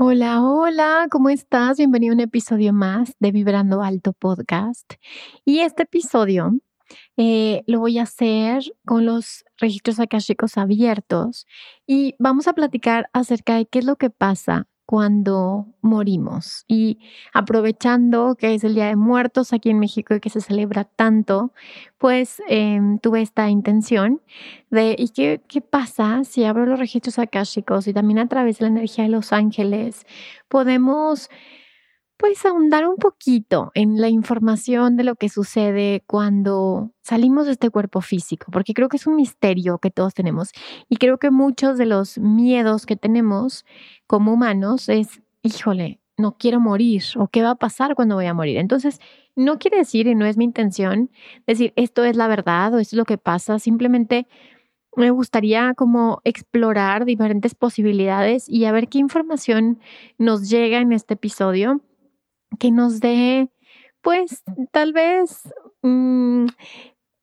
Hola, hola, ¿cómo estás? Bienvenido a un episodio más de Vibrando Alto Podcast. Y este episodio eh, lo voy a hacer con los registros akashicos abiertos y vamos a platicar acerca de qué es lo que pasa cuando morimos. Y aprovechando que es el Día de Muertos aquí en México y que se celebra tanto, pues em, tuve esta intención de, ¿y qué, qué pasa si abro los registros akáshicos y también a través de la energía de los ángeles podemos pues ahondar un poquito en la información de lo que sucede cuando salimos de este cuerpo físico, porque creo que es un misterio que todos tenemos y creo que muchos de los miedos que tenemos como humanos es, híjole, no quiero morir o qué va a pasar cuando voy a morir. Entonces, no quiere decir y no es mi intención decir esto es la verdad o esto es lo que pasa, simplemente me gustaría como explorar diferentes posibilidades y a ver qué información nos llega en este episodio que nos dé, pues, tal vez mm,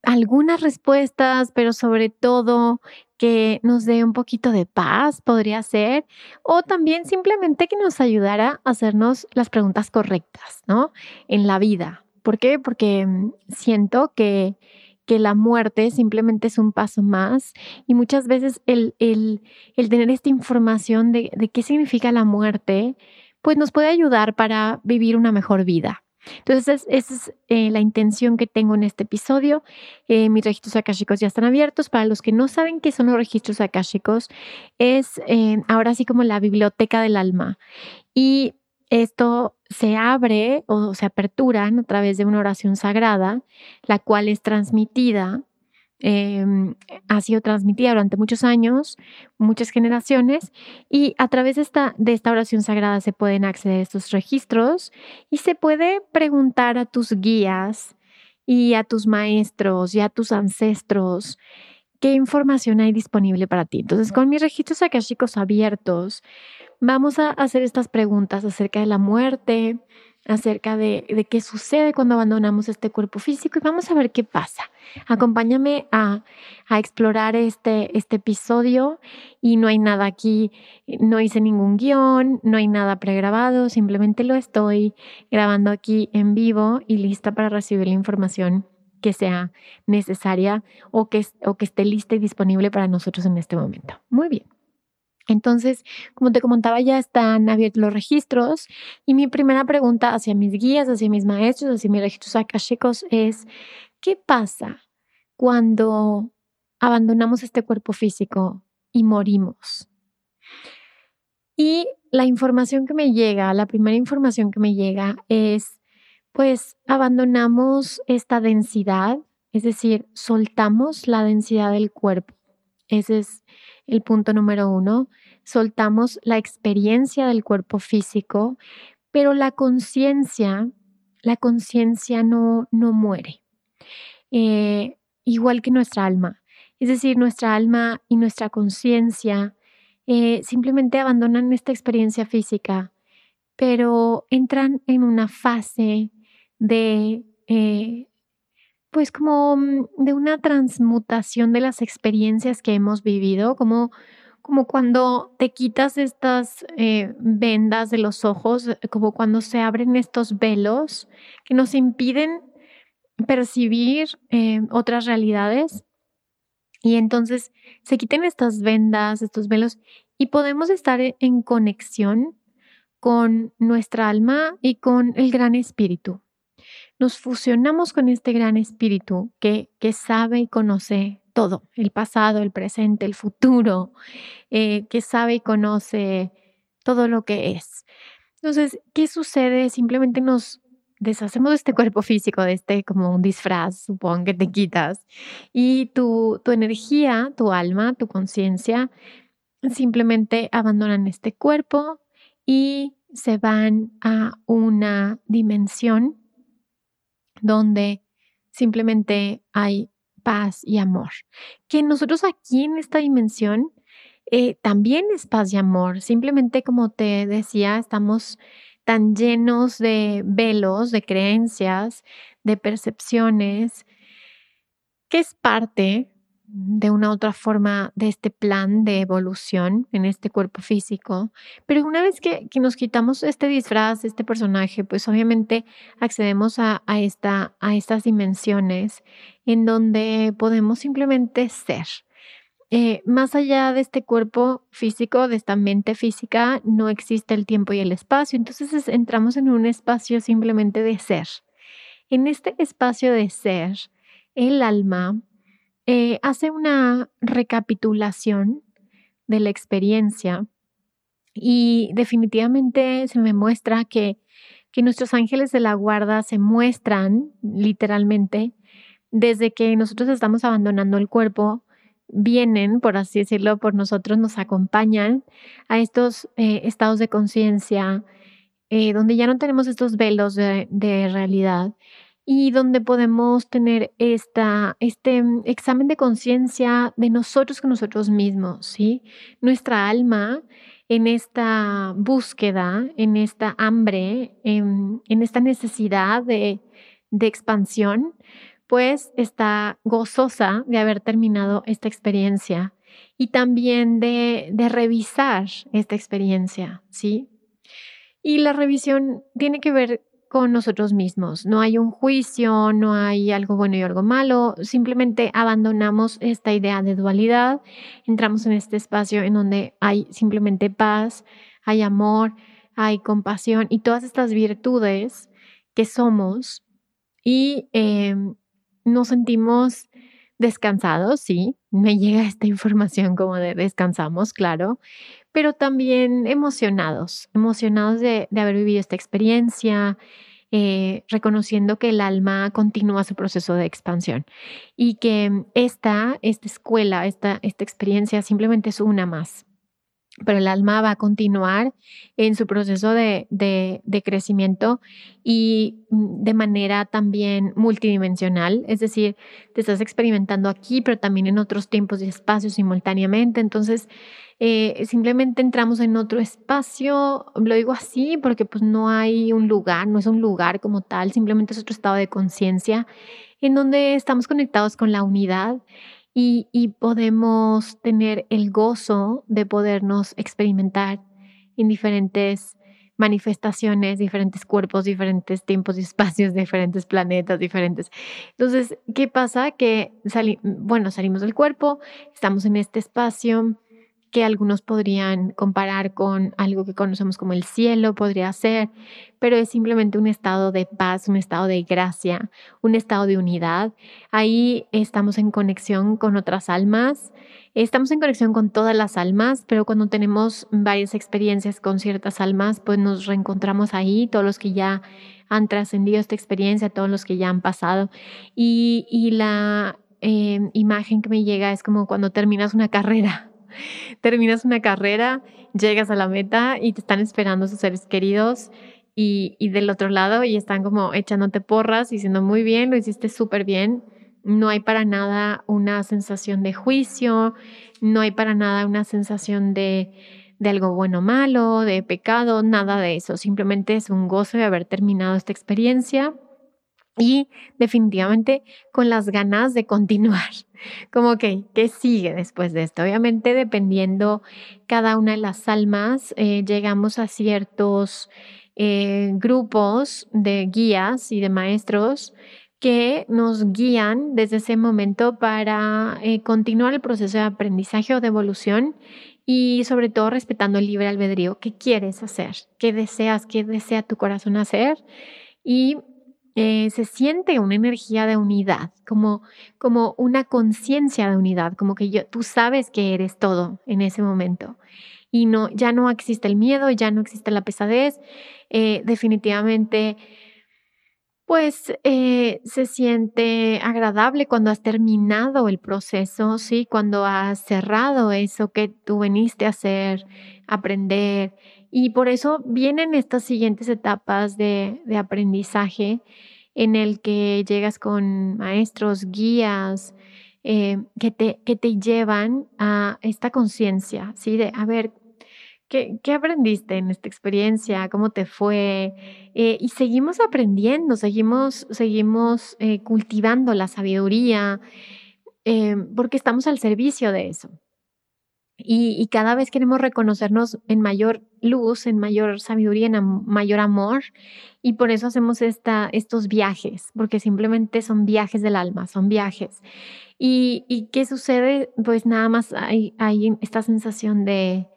algunas respuestas, pero sobre todo que nos dé un poquito de paz, podría ser, o también simplemente que nos ayudara a hacernos las preguntas correctas, ¿no? En la vida. ¿Por qué? Porque mm, siento que, que la muerte simplemente es un paso más y muchas veces el, el, el tener esta información de, de qué significa la muerte, pues nos puede ayudar para vivir una mejor vida. Entonces, esa es eh, la intención que tengo en este episodio. Eh, mis registros akáshicos ya están abiertos. Para los que no saben qué son los registros akáshicos, es eh, ahora sí como la biblioteca del alma. Y esto se abre o se aperturan a través de una oración sagrada, la cual es transmitida Em, ha sido transmitida durante muchos años, muchas generaciones, y a través de esta, de oración sagrada se pueden acceder a estos registros y se puede preguntar a tus guías y a tus maestros y a tus ancestros qué información hay disponible para ti. Entonces, con mis registros akashicos abiertos, vamos a hacer estas preguntas acerca de la muerte, acerca de, qué sucede cuando abandonamos este cuerpo físico y vamos a ver qué pasa. Acompáñame a, explorar este, este episodio y no hay nada aquí, no hice ningún guion, no hay nada pregrabado, simplemente lo estoy grabando aquí en vivo y lista para recibir la información que sea necesaria o que esté lista y disponible para nosotros en este momento. Muy bien. Entonces, como te comentaba, ya están abiertos los registros y mi primera pregunta hacia mis guías, hacia mis maestros, hacia mis registros akashicos es, ¿qué pasa cuando abandonamos este cuerpo físico y morimos? Y la información que me llega, la primera información que me llega es, pues abandonamos esta densidad, es decir, soltamos la densidad del cuerpo. Ese es el punto número uno, soltamos la experiencia del cuerpo físico, pero la conciencia, la conciencia no, no muere, eh, igual que nuestra alma. Es decir, nuestra alma y nuestra conciencia eh, simplemente abandonan esta experiencia física, pero entran en una fase de eh, pues como mm, de una transmutación de las experiencias que hemos vivido, como, como cuando te quitas estas eh, vendas de los ojos, eh, como cuando se abren estos velos que nos impiden percibir eh, otras realidades. Y entonces se quiten estas vendas, estos velos, y podemos estar en conexión con nuestra alma y con el gran espíritu. Nos fusionamos con este gran espíritu que, que sabe y conoce todo, el pasado, el presente, el futuro, eh, que sabe y conoce todo lo que es. Entonces, ¿qué sucede? Simplemente nos deshacemos de este cuerpo físico, de este como un disfraz, supongo que te quitas, y tu, tu energía, tu alma, tu conciencia, simplemente abandonan este cuerpo y se van a una dimensión donde simplemente hay paz y amor. Que nosotros aquí en esta dimensión eh, también es paz y amor. Simplemente como te decía, estamos tan llenos de velos, de creencias, de percepciones, que es parte de una otra forma de este plan de evolución en este cuerpo físico. Pero una vez que, nos quitamos este disfraz, este personaje, pues obviamente accedemos a, esta, a estas dimensiones en donde podemos simplemente ser. Eh, más allá de este cuerpo físico, de esta mente física, no existe el tiempo y el espacio. Entonces entramos en un espacio simplemente de ser. En este espacio de ser, el alma eh, hace una recapitulación de la experiencia y definitivamente se me muestra que, que nuestros ángeles de la guarda se muestran literalmente desde que nosotros estamos abandonando el cuerpo, vienen, por así decirlo, por nosotros, nos acompañan a estos eh, estados de conciencia, eh, donde ya no tenemos estos velos de, de realidad y donde podemos tener esta, este mm, examen de conciencia de nosotros con nosotros mismos, ¿sí? Nuestra alma en esta búsqueda, en esta hambre, en, esta necesidad de, de expansión, pues está gozosa de haber terminado esta experiencia y también de, de revisar esta experiencia, ¿sí? Y la revisión tiene que ver con nosotros mismos. No hay un juicio, no hay algo bueno y algo malo, simplemente abandonamos esta idea de dualidad, entramos en este espacio en donde hay simplemente paz, hay amor, hay compasión y todas estas virtudes que somos y em, nos sentimos descansados, sí, me llega esta información como de descansamos, claro, pero también emocionados, emocionados de, haber vivido esta experiencia, eh, reconociendo que el alma continúa su proceso de expansión y que esta, esta escuela, esta, esta experiencia simplemente es una más pero el alma va a continuar en su proceso de, de, crecimiento y mm, de manera también multidimensional, es decir, te estás experimentando aquí, pero también en otros tiempos y espacios simultáneamente. Entonces, eh, simplemente entramos en otro espacio, lo digo así porque pues no hay un lugar, no es un lugar como tal, simplemente es otro estado de conciencia en donde estamos conectados con la unidad y, podemos tener el gozo de podernos experimentar en diferentes manifestaciones, diferentes cuerpos, diferentes tiempos y espacios, diferentes planetas, diferentes. Entonces, ¿qué pasa? Que bueno, salimos del cuerpo, estamos en este espacio, que algunos podrían comparar con algo que conocemos como el cielo, podría ser, pero es simplemente un estado de paz, un estado de gracia, un estado de unidad. Ahí estamos en conexión con otras almas, estamos en conexión con todas las almas, pero cuando tenemos varias experiencias con ciertas almas, pues nos reencontramos ahí, todos los que ya han trascendido esta experiencia, todos los que ya han pasado. Y, la eh, imagen que me llega es como cuando terminas una carrera terminas una carrera, llegas a la meta y te están esperando sus seres queridos y, del otro lado y están como echándote porras, diciendo muy bien, lo hiciste súper bien. No hay para nada una sensación de juicio, no hay para nada una sensación de, de algo bueno o malo, de pecado, nada de eso. Simplemente es un gozo de haber terminado esta experiencia y definitivamente con las ganas de continuar. Como que, ¿qué sigue después de esto? Obviamente dependiendo cada una de las almas, eh, llegamos a ciertos eh, grupos de guías y de maestros que nos guían desde ese momento para eh, continuar el proceso de aprendizaje o de evolución y sobre todo respetando el libre albedrío. ¿Qué quieres hacer? ¿Qué deseas? ¿Qué desea tu corazón hacer? Y eh, se siente una energía de unidad, como, como una conciencia de unidad, como que yo, tú sabes que eres todo en ese momento. Y no, ya no existe el miedo, ya no existe la pesadez. Eh, definitivamente, pues eh, se siente agradable cuando has terminado el proceso, ¿sí? Cuando has cerrado eso que tú veniste a hacer, aprender. Y por eso vienen estas siguientes etapas de, de aprendizaje en el que llegas con maestros, guías, eh, que, te, que te llevan a esta conciencia, ¿sí? De, a ver, ¿qué, ¿qué, aprendiste en esta experiencia? ¿Cómo te fue? Eh, y seguimos aprendiendo, seguimos, seguimos eh, cultivando la sabiduría, porque estamos al servicio de eso. Y, cada vez queremos reconocernos en mayor luz, en mayor sabiduría, en mayor amor. Y por eso hacemos esta, estos viajes, porque simplemente son viajes del alma, son viajes. ¿Y, y qué sucede? Pues nada más hay, hay esta sensación de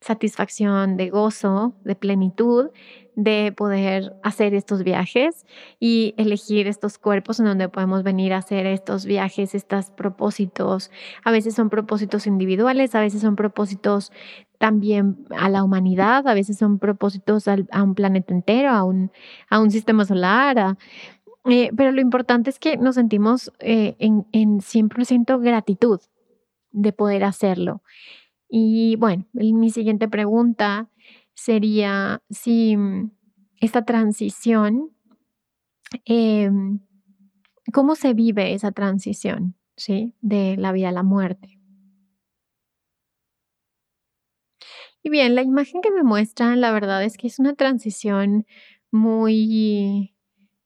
satisfacción, de gozo, de plenitud, de poder hacer estos viajes y elegir estos cuerpos en donde podemos venir a hacer estos viajes, estos propósitos. A veces son propósitos individuales, a veces son propósitos también a la humanidad, a veces son propósitos a un planeta entero, a un, a un sistema solar. Eh, pero lo importante es que nos sentimos eh, en, en 100% gratitud de poder hacerlo. Y bueno, mi siguiente pregunta sería si mm, esta transición, em, ¿cómo se vive esa transición ¿sí? de la vida a la muerte? Y bien, la imagen que me muestran, la verdad es que es una transición muy,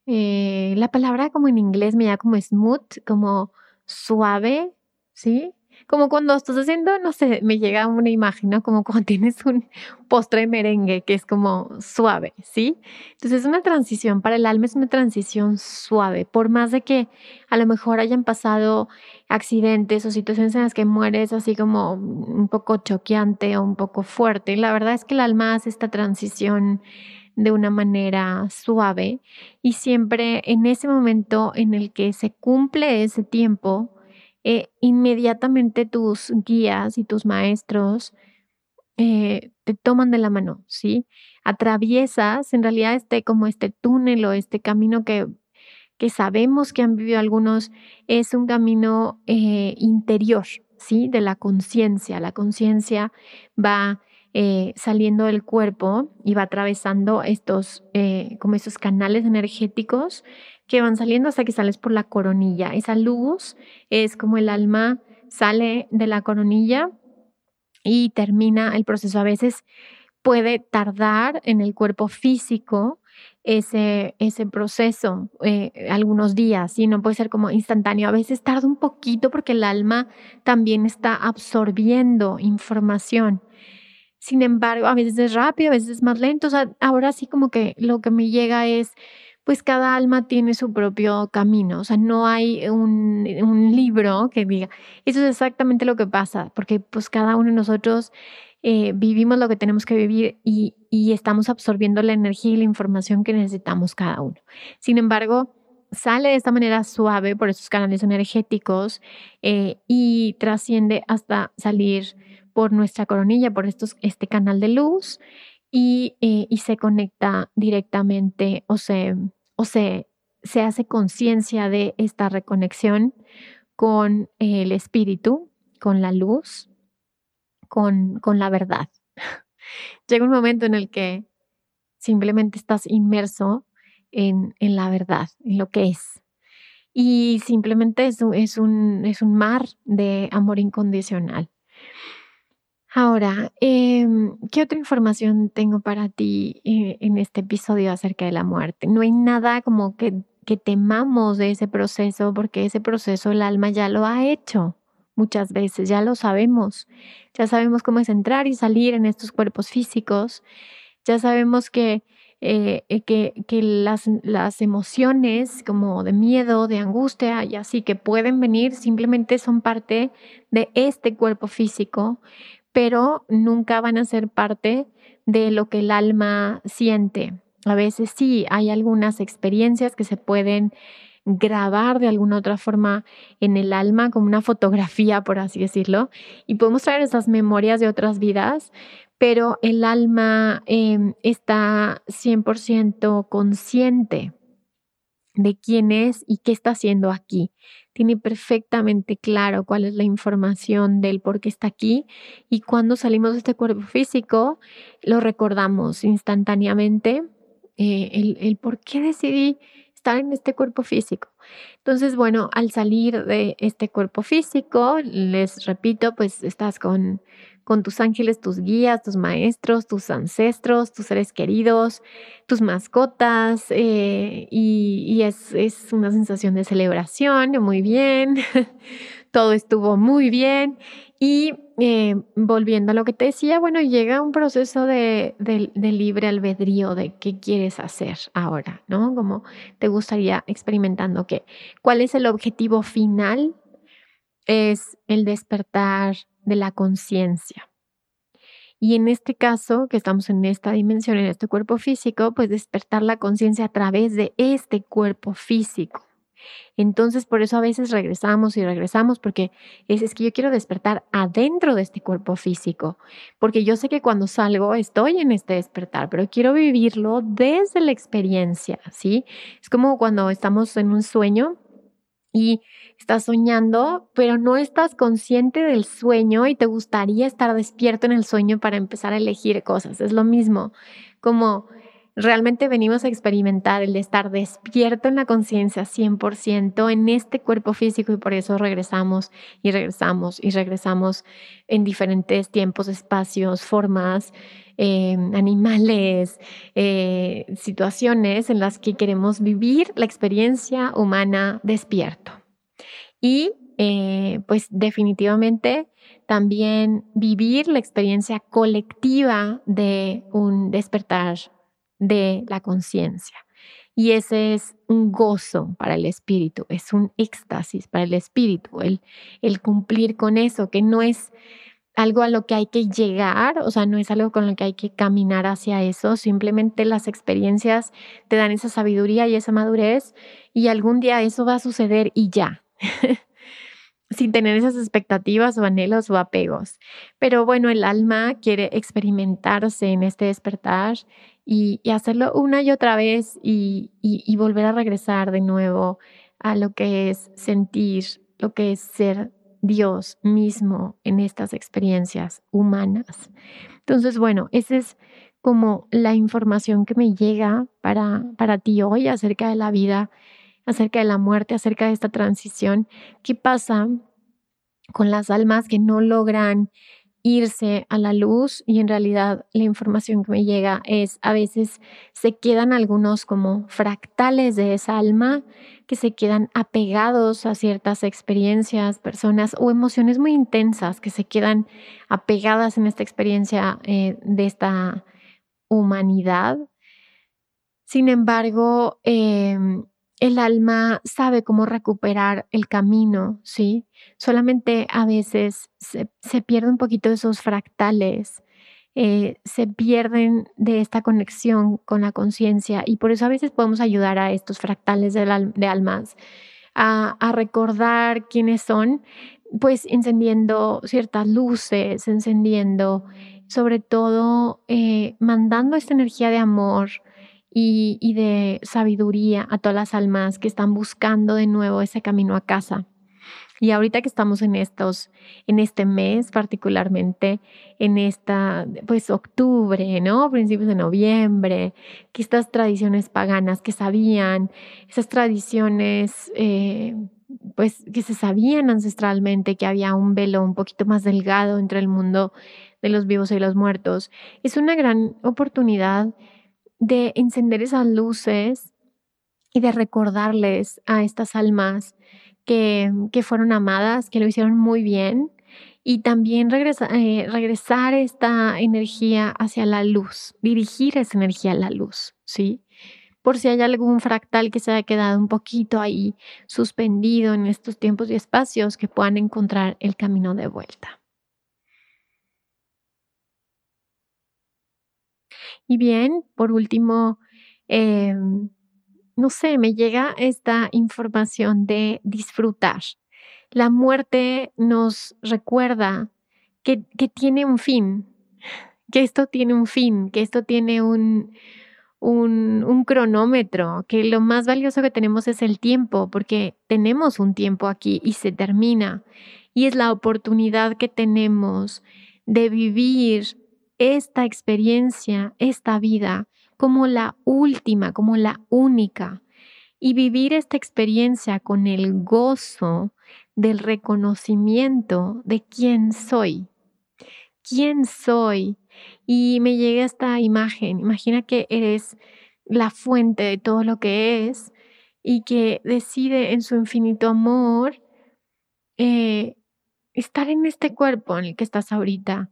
eh, la palabra como en inglés me da como smooth, como suave, ¿sí? Como cuando estás haciendo, no sé, me llega una imagen, ¿no? Como cuando tienes un postre de merengue que es como suave, ¿sí? Entonces es una transición para el alma, es una transición suave, por más de que a lo mejor hayan pasado accidentes o situaciones en las que mueres así como un poco choqueante o un poco fuerte. La verdad es que el alma hace esta transición de una manera suave y siempre en ese momento en el que se cumple ese tiempo, eh, inmediatamente tus guías y tus maestros eh, te toman de la mano, ¿sí? Atraviesas en realidad este como este túnel o este camino que, que sabemos que han vivido algunos, es un camino eh, interior, ¿sí? De la conciencia. La conciencia va saliendo del cuerpo y va atravesando estos, como esos canales energéticos que van saliendo hasta que sales por la coronilla. Esa luz es como el alma sale de la coronilla y termina el proceso. A veces puede tardar en el cuerpo físico ese, ese proceso eh, algunos días, y no puede ser como instantáneo. A veces tarda un poquito porque el alma también está absorbiendo información. Sin embargo, a veces es rápido, a veces es más lento. ahora sí como que lo que me llega es pues cada alma tiene su propio camino, o sea, no hay un, libro que diga, eso es exactamente lo que pasa, porque pues cada uno de nosotros eh, vivimos lo que tenemos que vivir y, estamos absorbiendo la energía y la información que necesitamos cada uno. Sin embargo, sale de esta manera suave por esos canales energéticos eh, y trasciende hasta salir por nuestra coronilla, por este canal de luz y, eh, y se conecta directamente o se, o se hace conciencia de esta reconexión con el espíritu, con la luz, con, con la verdad. Llega un momento en el que simplemente estás inmerso en, en la verdad, en lo que es. Y simplemente es, es, un, es un mar de amor incondicional. Ahora, em, ¿qué otra información tengo para ti eh, en este episodio acerca de la muerte? No hay nada como que, temamos de ese proceso, porque ese proceso el alma ya lo ha hecho muchas veces, ya lo sabemos, ya sabemos cómo es entrar y salir en estos cuerpos físicos, ya sabemos que, eh, eh, que, las emociones como de miedo, de angustia y así que pueden venir simplemente son parte de este cuerpo físico, pero nunca van a ser parte de lo que el alma siente. a veces sí hay algunas experiencias que se pueden grabar de alguna otra forma en el alma, como una fotografía, por así decirlo, y podemos traer esas memorias de otras vidas, pero el alma em, está 100% consciente de quién es y qué está haciendo aquí. Tiene perfectamente claro cuál es la información del por qué está aquí y cuando salimos de este cuerpo físico lo recordamos instantáneamente eh, el, el por qué decidí estar en este cuerpo físico. Entonces, bueno, al salir de este cuerpo físico, les repito, pues estás con con tus ángeles, tus guías, tus maestros, tus ancestros, tus seres queridos, tus mascotas, eh, y, es, una sensación de celebración, muy bien, todo estuvo muy bien. Y eh, volviendo a lo que te decía, bueno, llega un proceso de, de, libre albedrío de qué quieres hacer ahora, ¿no? Como te gustaría experimentando qué. ¿Cuál es el objetivo final? Es el despertar de la conciencia. Y en este caso, que estamos en esta dimensión, en este cuerpo físico, pues despertar la conciencia a través de este cuerpo físico. Entonces, por eso a veces regresamos y regresamos, porque es, es, que yo quiero despertar adentro de este cuerpo físico, porque yo sé que cuando salgo estoy en este despertar, pero quiero vivirlo desde la experiencia, ¿sí? Es como cuando estamos en un sueño y estás soñando, pero no estás consciente del sueño y te gustaría estar despierto en el sueño para empezar a elegir cosas. Es lo mismo, como realmente venimos a experimentar el de estar despierto en la conciencia 100% en este cuerpo físico y por eso regresamos y regresamos y regresamos en diferentes tiempos, espacios, formas, eh, animales, eh, situaciones en las que queremos vivir la experiencia humana despierto. Y eh, pues definitivamente también vivir la experiencia colectiva de un despertar de la conciencia. Y ese es un gozo para el espíritu, es un éxtasis para el espíritu, el, el cumplir con eso, que no es algo a lo que hay que llegar, o sea, no es algo con lo que hay que caminar hacia eso, simplemente las experiencias te dan esa sabiduría y esa madurez y algún día eso va a suceder y ya. sin tener esas expectativas o anhelos o apegos. Pero bueno, el alma quiere experimentarse en este despertar y, hacerlo una y otra vez y, y, volver a regresar de nuevo a lo que es sentir, lo que es ser Dios mismo en estas experiencias humanas. Entonces, bueno, esa es como la información que me llega para, para ti hoy acerca de la vida, acerca de la muerte, acerca de esta transición. ¿Qué pasa con las almas que no logran irse a la luz y en realidad la información que me llega es a veces se quedan algunos como fractales de esa alma que se quedan apegados a ciertas experiencias, personas o emociones muy intensas que se quedan apegadas en esta experiencia eh, de esta humanidad. Sin embargo, em, el alma sabe cómo recuperar el camino, ¿sí? Solamente a veces se, pierde un poquito de esos fractales, eh, se pierden de esta conexión con la conciencia y por eso a veces podemos ayudar a estos fractales de, almas a, recordar quiénes son, pues encendiendo ciertas luces, encendiendo, sobre todo eh, mandando esta energía de amor, y, de sabiduría a todas las almas que están buscando de nuevo ese camino a casa. Y ahorita que estamos en estos, en este mes particularmente, en esta, pues octubre, ¿no? Principios de noviembre, que estas tradiciones paganas que sabían, esas tradiciones, eh, pues que se sabían ancestralmente que había un velo un poquito más delgado entre el mundo de los vivos y los muertos, es una gran oportunidad de encender esas luces y de recordarles a estas almas que, que fueron amadas, que lo hicieron muy bien y también eh, regresar esta energía hacia la luz, dirigir esa energía a la luz, ¿sí? Por si hay algún fractal que se haya quedado un poquito ahí suspendido en estos tiempos y espacios, que puedan encontrar el camino de vuelta. Y bien, por último, em, no sé, me llega esta información de disfrutar. La muerte nos recuerda que, que tiene un fin, que esto tiene un fin, que esto tiene un, un, un, cronómetro, que lo más valioso que tenemos es el tiempo, porque tenemos un tiempo aquí y se termina. Y es la oportunidad que tenemos de vivir esta experiencia, esta vida, como la última, como la única. Y vivir esta experiencia con el gozo del reconocimiento de quién soy. ¿Quién soy? Y me llega esta imagen. Imagina que eres la fuente de todo lo que es y que decide en su infinito amor eh, estar en este cuerpo en el que estás ahorita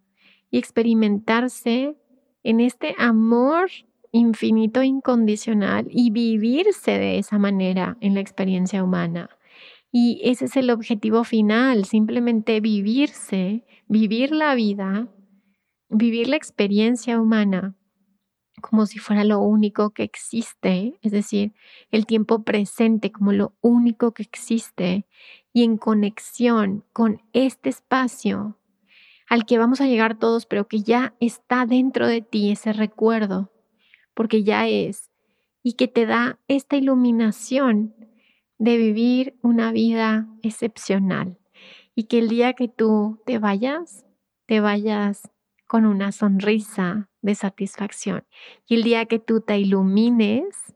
y experimentarse en este amor infinito, incondicional y vivirse de esa manera en la experiencia humana. Y ese es el objetivo final, simplemente vivirse, vivir la vida, vivir la experiencia humana como si fuera lo único que existe, es decir, el tiempo presente como lo único que existe y en conexión con este espacio al que vamos a llegar todos, pero que ya está dentro de ti ese recuerdo, porque ya es, y que te da esta iluminación de vivir una vida excepcional y que el día que tú te vayas, te vayas con una sonrisa de satisfacción. Y el día que tú te ilumines,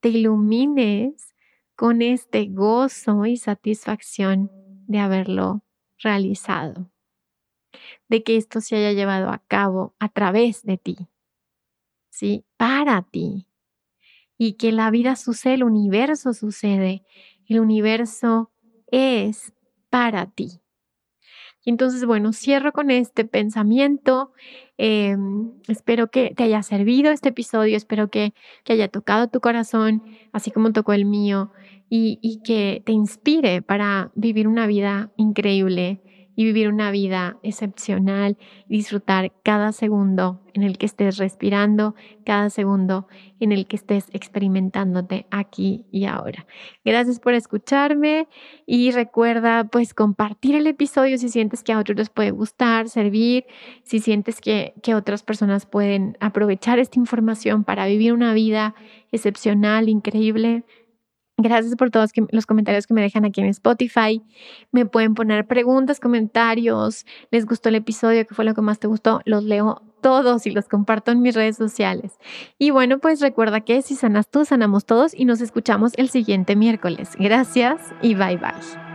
te ilumines con este gozo y satisfacción de haberlo realizado, de que esto se haya llevado a cabo a través de ti, ¿sí? Para ti, y que la vida sucede, el universo sucede, el universo es para ti. Y entonces, bueno, cierro con este pensamiento. Em, espero que te haya servido este episodio, espero que, que, haya tocado tu corazón, así como tocó el mío, y, y que te inspire para vivir una vida increíble y vivir una vida excepcional disfrutar cada segundo en el que estés respirando, cada segundo en el que estés experimentándote aquí y ahora. Gracias por escucharme y recuerda pues compartir el episodio si sientes que a otros les puede gustar, servir, si sientes que, que otras personas pueden aprovechar esta información para vivir una vida excepcional, increíble. Gracias por todos los comentarios que me dejan aquí en Spotify. Me pueden poner preguntas, comentarios. ¿Les gustó el episodio? ¿Qué fue lo que más te gustó? Los leo todos y los comparto en mis redes sociales. Y bueno, pues recuerda que si sanas tú, sanamos todos y nos escuchamos el siguiente miércoles. Gracias y bye bye.